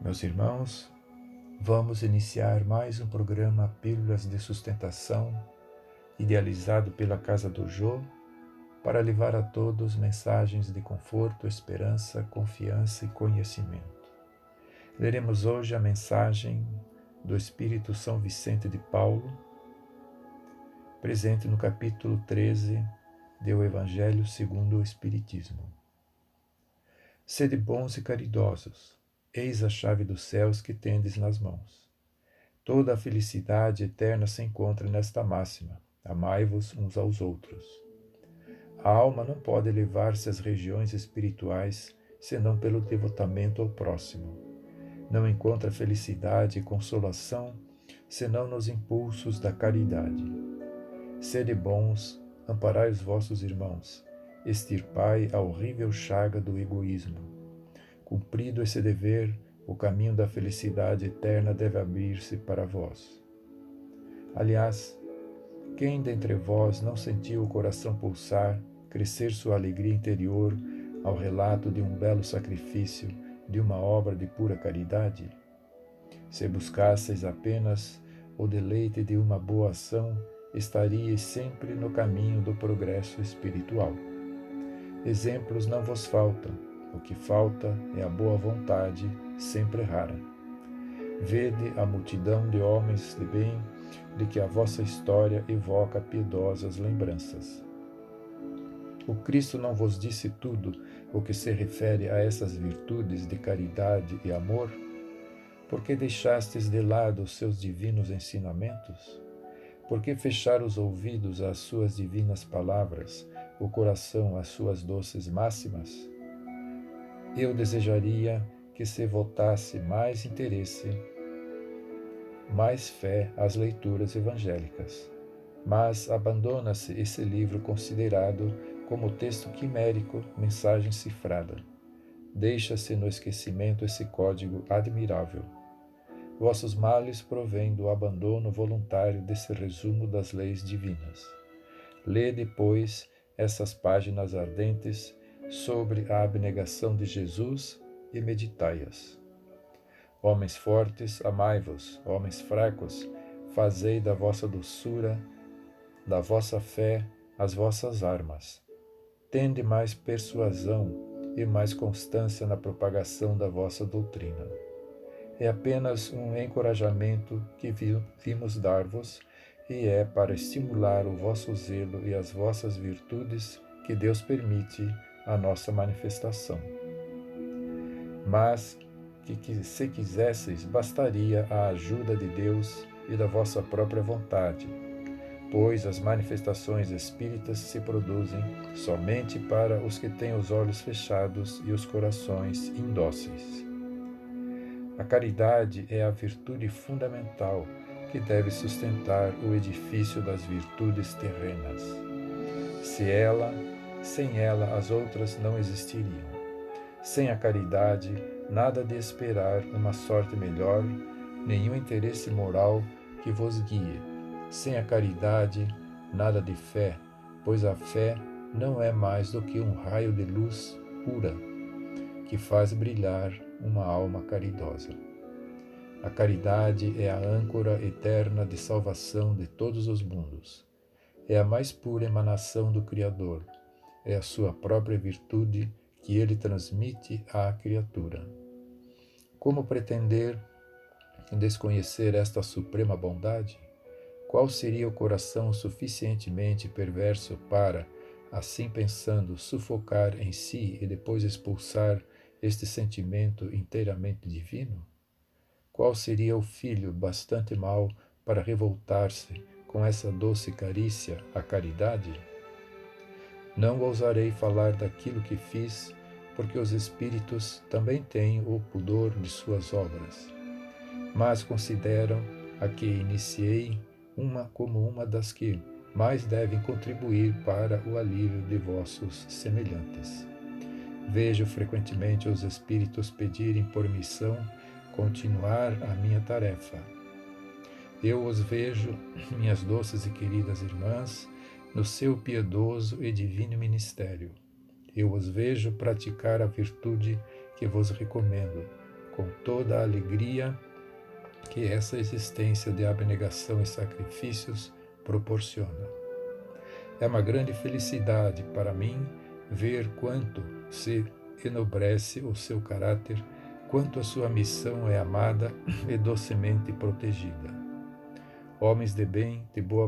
Meus irmãos, vamos iniciar mais um programa Pílulas de Sustentação, idealizado pela Casa do Jô, para levar a todos mensagens de conforto, esperança, confiança e conhecimento. Leremos hoje a mensagem do Espírito São Vicente de Paulo, presente no capítulo 13 do Evangelho segundo o Espiritismo. Sede bons e caridosos, eis a chave dos céus que tendes nas mãos. Toda a felicidade eterna se encontra nesta máxima: amai-vos uns aos outros. A alma não pode elevar-se às regiões espirituais senão pelo devotamento ao próximo. Não encontra felicidade e consolação senão nos impulsos da caridade. Sede bons, amparai os vossos irmãos, extirpai a horrível chaga do egoísmo. Cumprido esse dever, o caminho da felicidade eterna deve abrir-se para vós. Aliás, quem dentre vós não sentiu o coração pulsar, crescer sua alegria interior ao relato de um belo sacrifício, de uma obra de pura caridade? Se buscasseis apenas o deleite de uma boa ação, estaríeis sempre no caminho do progresso espiritual. Exemplos não vos faltam, o que falta é a boa vontade, sempre rara. Vede a multidão de homens de bem de que a vossa história evoca piedosas lembranças. O Cristo não vos disse tudo o que se refere a essas virtudes de caridade e amor? Por que deixastes de lado os seus divinos ensinamentos? Por que fechar os ouvidos às suas divinas palavras, o coração às suas doces máximas? Eu desejaria que se votasse mais interesse, mais fé às leituras evangélicas. Mas abandona-se esse livro considerado como texto quimérico, mensagem cifrada. Deixa-se no esquecimento esse código admirável Vossos males provêm do abandono voluntário desse resumo das leis divinas. Lê depois essas páginas ardentes sobre a abnegação de Jesus e meditai-as. Homens fortes, amai-vos, homens fracos, fazei da vossa doçura, da vossa fé, as vossas armas. Tende mais persuasão e mais constância na propagação da vossa doutrina é apenas um encorajamento que vimos dar-vos e é para estimular o vosso zelo e as vossas virtudes que Deus permite a nossa manifestação. Mas que, que se quisesseis, bastaria a ajuda de Deus e da vossa própria vontade, pois as manifestações espíritas se produzem somente para os que têm os olhos fechados e os corações indóceis. A caridade é a virtude fundamental que deve sustentar o edifício das virtudes terrenas. Se ela, sem ela, as outras não existiriam. Sem a caridade, nada de esperar uma sorte melhor, nenhum interesse moral que vos guie. Sem a caridade, nada de fé, pois a fé não é mais do que um raio de luz pura que faz brilhar uma alma caridosa. A caridade é a âncora eterna de salvação de todos os mundos. É a mais pura emanação do Criador. É a sua própria virtude que ele transmite à criatura. Como pretender desconhecer esta suprema bondade? Qual seria o coração suficientemente perverso para, assim pensando, sufocar em si e depois expulsar este sentimento inteiramente divino? Qual seria o filho bastante mau para revoltar-se com essa doce carícia, a caridade? Não ousarei falar daquilo que fiz, porque os espíritos também têm o pudor de suas obras, mas consideram a que iniciei uma como uma das que mais devem contribuir para o alívio de vossos semelhantes. Vejo frequentemente os espíritos pedirem por missão continuar a minha tarefa. Eu os vejo, minhas doces e queridas irmãs, no seu piedoso e divino ministério. Eu os vejo praticar a virtude que vos recomendo, com toda a alegria que essa existência de abnegação e sacrifícios proporciona. É uma grande felicidade para mim ver quanto se enobrece o seu caráter, quanto a sua missão é amada e docemente protegida. Homens de bem, de boa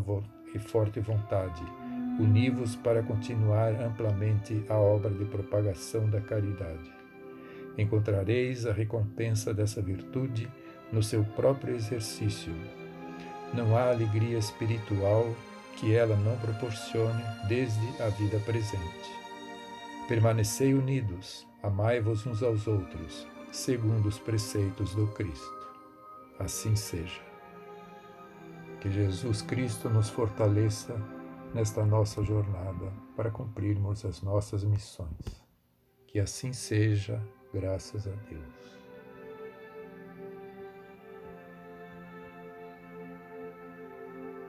e forte vontade, univos para continuar amplamente a obra de propagação da caridade. Encontrareis a recompensa dessa virtude no seu próprio exercício. Não há alegria espiritual que ela não proporcione desde a vida presente. Permanecei unidos, amai-vos uns aos outros, segundo os preceitos do Cristo. Assim seja. Que Jesus Cristo nos fortaleça nesta nossa jornada para cumprirmos as nossas missões. Que assim seja, graças a Deus.